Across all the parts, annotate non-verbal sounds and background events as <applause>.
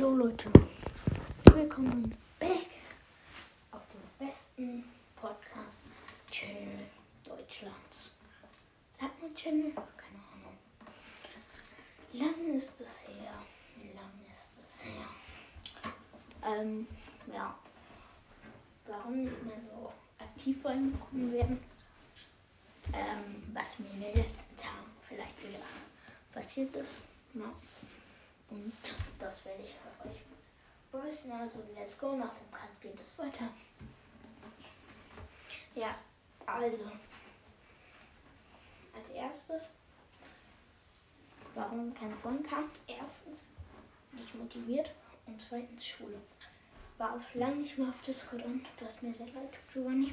Jo Leute, willkommen back auf dem besten Podcast-Channel Deutschlands. Sagt man Channel? Keine Ahnung. Lang ist es her. Lang ist es her. Ähm, ja. Warum nicht mehr so aktiv reingekommen werden? Ähm, was mir in den letzten Tagen vielleicht wieder passiert ist. Ja. Und das werde ich euch berichten. Also, let's go. Nach dem Cut geht es weiter. Ja, also. Als erstes, warum keine Folgen kam. Erstens, nicht motiviert. Und zweitens, Schule. War auch lange nicht mehr auf Discord und was mir sehr leid tut, Giovanni.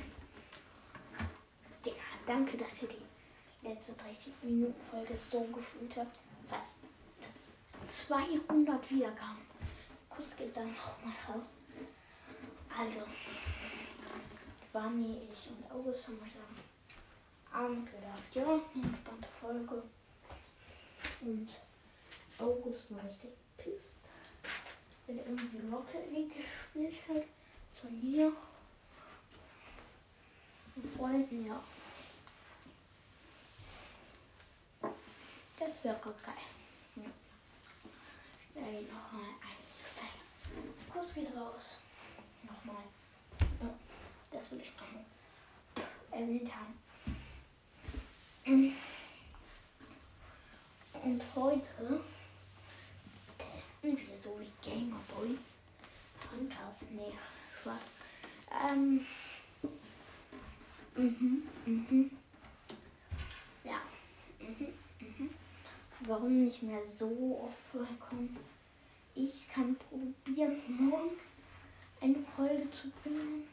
Ja, danke, dass ihr die letzte 30 Minuten Folge so gefühlt habt. Fast 200 Wiedergaben. Kuss geht dann nochmal raus. Also, Vani, ich und August haben heute am Abend gedacht, ja, eine entspannte Folge. Und August war richtig pisst, wenn er irgendwie Rocket League gespielt hat. Mir. Und Freunden, ja. Das wäre geil. Ja. Ey, nochmal ein Kuss geht raus. Nochmal. Ja, das will ich haben. Und heute testen wir so wie Gameboy. Hunters. Nee, Spaß. Ähm. Mhm, mhm. Ja. Mhm, mhm warum nicht mehr so oft vorkommen. Ich kann probieren, morgen eine Folge zu bringen.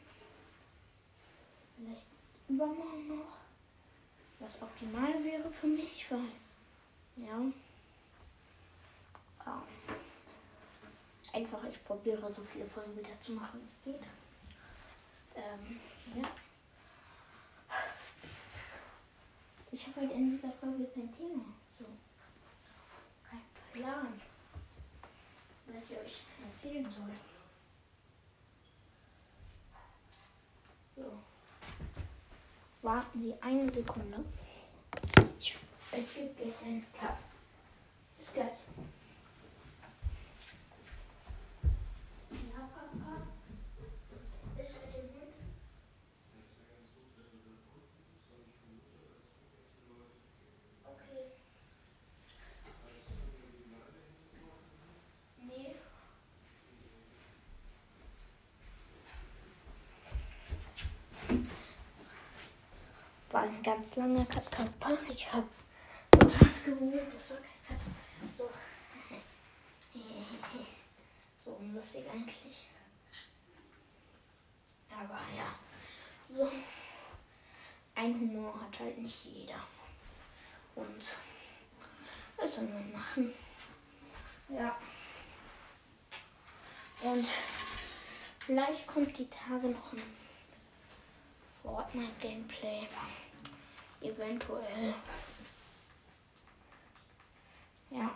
Vielleicht übermorgen noch. Was optimal wäre für mich, weil, ja. ja. Einfach, ich probiere so viele Folgen wieder zu machen, wie es geht. Ähm, ja. Ich habe halt in dieser Folge kein Thema. So. Plan, was ich euch erzählen soll. So. Warten Sie eine Sekunde. Ich, es gibt gleich einen Cut. Bis gleich. Ja, Papa. Ist mit dem Hund. Okay. Nee. War ein ganz langer Papa. Ich hab uns was geholt. Das war kein Cut. So. <laughs> So unlustig eigentlich. Aber ja. So. Ein Humor hat halt nicht jeder. Und was soll man machen? Ja. Und vielleicht kommt die Tage noch ein Fortnite-Gameplay. Eventuell. Ja.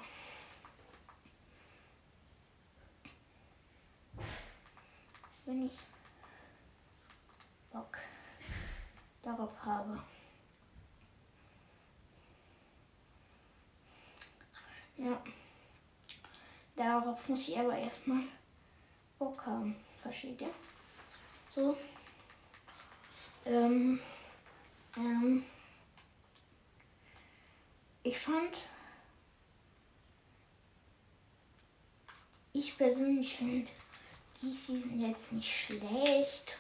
Wenn ich Bock darauf habe. Ja. Darauf muss ich aber erstmal Bock haben. Versteht ihr? So. Ähm, ähm, ich fand, ich persönlich finde die Season jetzt nicht schlecht.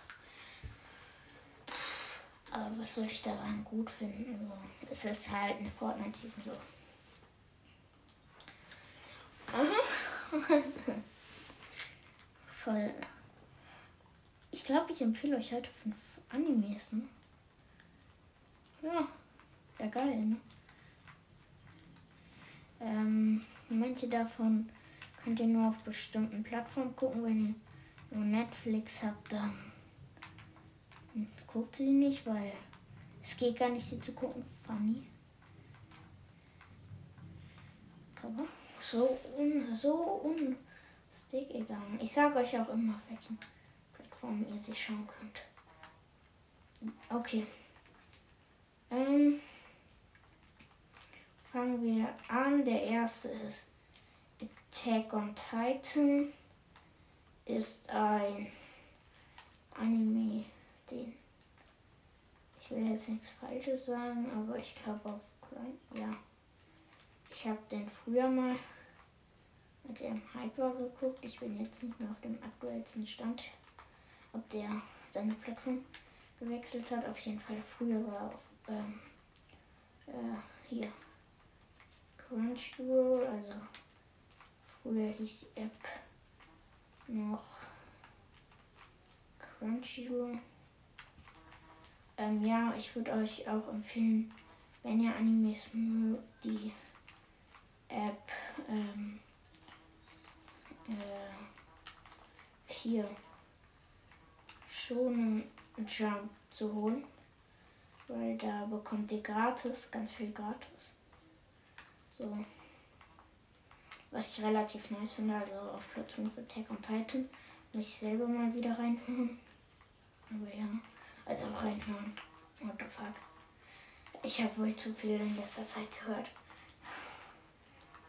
Aber was soll ich daran gut finden? Also, es ist halt eine Fortnite-Season so. <laughs> Voll. Ich glaube, ich empfehle euch heute fünf Animes, ne? Ja, ja geil, ne? Ähm, manche davon könnt ihr nur auf bestimmten Plattformen gucken. Wenn ihr nur Netflix habt, dann guckt sie nicht, weil es geht gar nicht, sie zu gucken. Funny. Aber so un, so Stick, egal. Ich sage euch auch immer, auf welchen Plattformen ihr sie schauen könnt. Okay. Ähm, fangen wir an. Der erste ist Attack on Titan. Ist ein Anime, den ich will jetzt nichts Falsches sagen, aber ich glaube auf. Ja. Ich habe den früher mal als er im Hype war geguckt. Ich bin jetzt nicht mehr auf dem aktuellsten Stand, ob der seine Plattform gewechselt hat. Auf jeden Fall früher war auf ähm, äh, hier Crunchyroll, also früher hieß die App noch Crunchyroll. Ähm, ja, ich würde euch auch empfehlen, wenn ihr Animes mögt, die App ähm, äh, hier schon Jump zu holen. Weil da bekommt ihr gratis, ganz viel gratis. So. Was ich relativ nice finde, also auf Platz 5 Attack on Titan. Muss ich selber mal wieder reinhören. <laughs> Aber ja, also auch reinhören. What the fuck. Ich habe wohl zu viel in letzter Zeit gehört.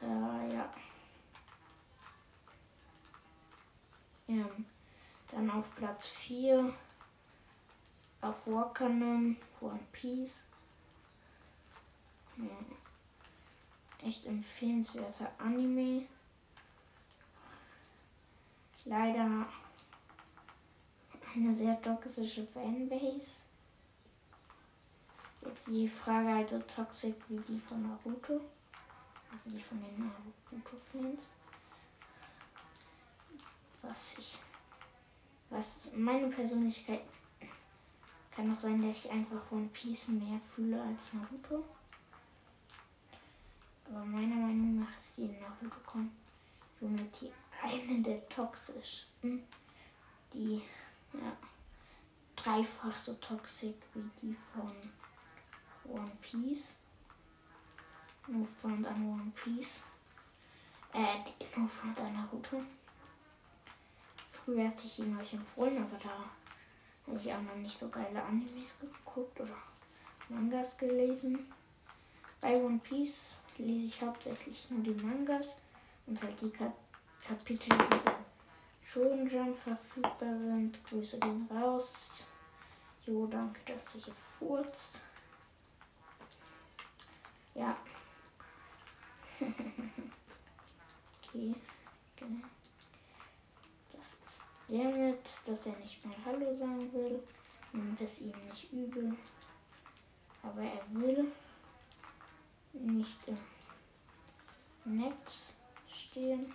Äh, ja. Ja. Dann auf Platz 4 auf Wakanen, One Piece. Ja. Echt empfehlenswerter Anime. Leider eine sehr toxische Fanbase. Jetzt die Frage halt so toxisch wie die von Naruto. Also die von den Naruto-Fans was ich, was meine Persönlichkeit kann auch sein, dass ich einfach One Piece mehr fühle als Naruto. Aber meiner Meinung nach ist die Naruto Community eine der toxischsten, die ja, dreifach so toxisch wie die von One Piece. Nur von an One Piece. Äh, die, nur von Naruto. Früher hatte ich ihn euch empfohlen, aber da habe ich auch noch nicht so geile Animes geguckt oder Mangas gelesen. Bei One Piece lese ich hauptsächlich nur die Mangas und halt die Kap Kapitel, die bei Shonen verfügbar sind. Grüße gehen raus. Jo, danke, dass du hier furzt. Ja. <laughs> okay. Genau sehr nett, dass er nicht mal Hallo sagen will. Nimmt es ihm nicht übel. Aber er will nicht im Netz stehen.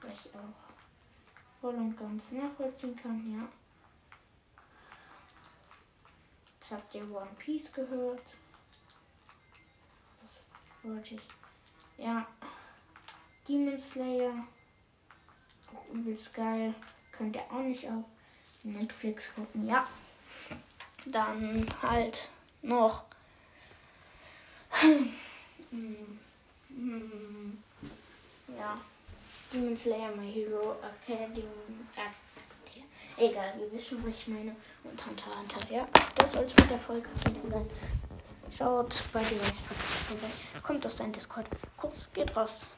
Was ich auch voll und ganz nachvollziehen kann, ja. Jetzt habt ihr One Piece gehört. Das wollte ich. Ja. Demon Slayer übelst geil. Könnt ihr auch nicht auf Netflix gucken. Ja. Dann halt noch. Ja. Demon Slayer My Hero Academy. Egal, ihr wisst schon, was ich meine. Und Hunter Hunter. Ja, das soll es mit der Folge sein. Schaut bei dir vorbei. Kommt aus deinem Discord. Kurz geht raus.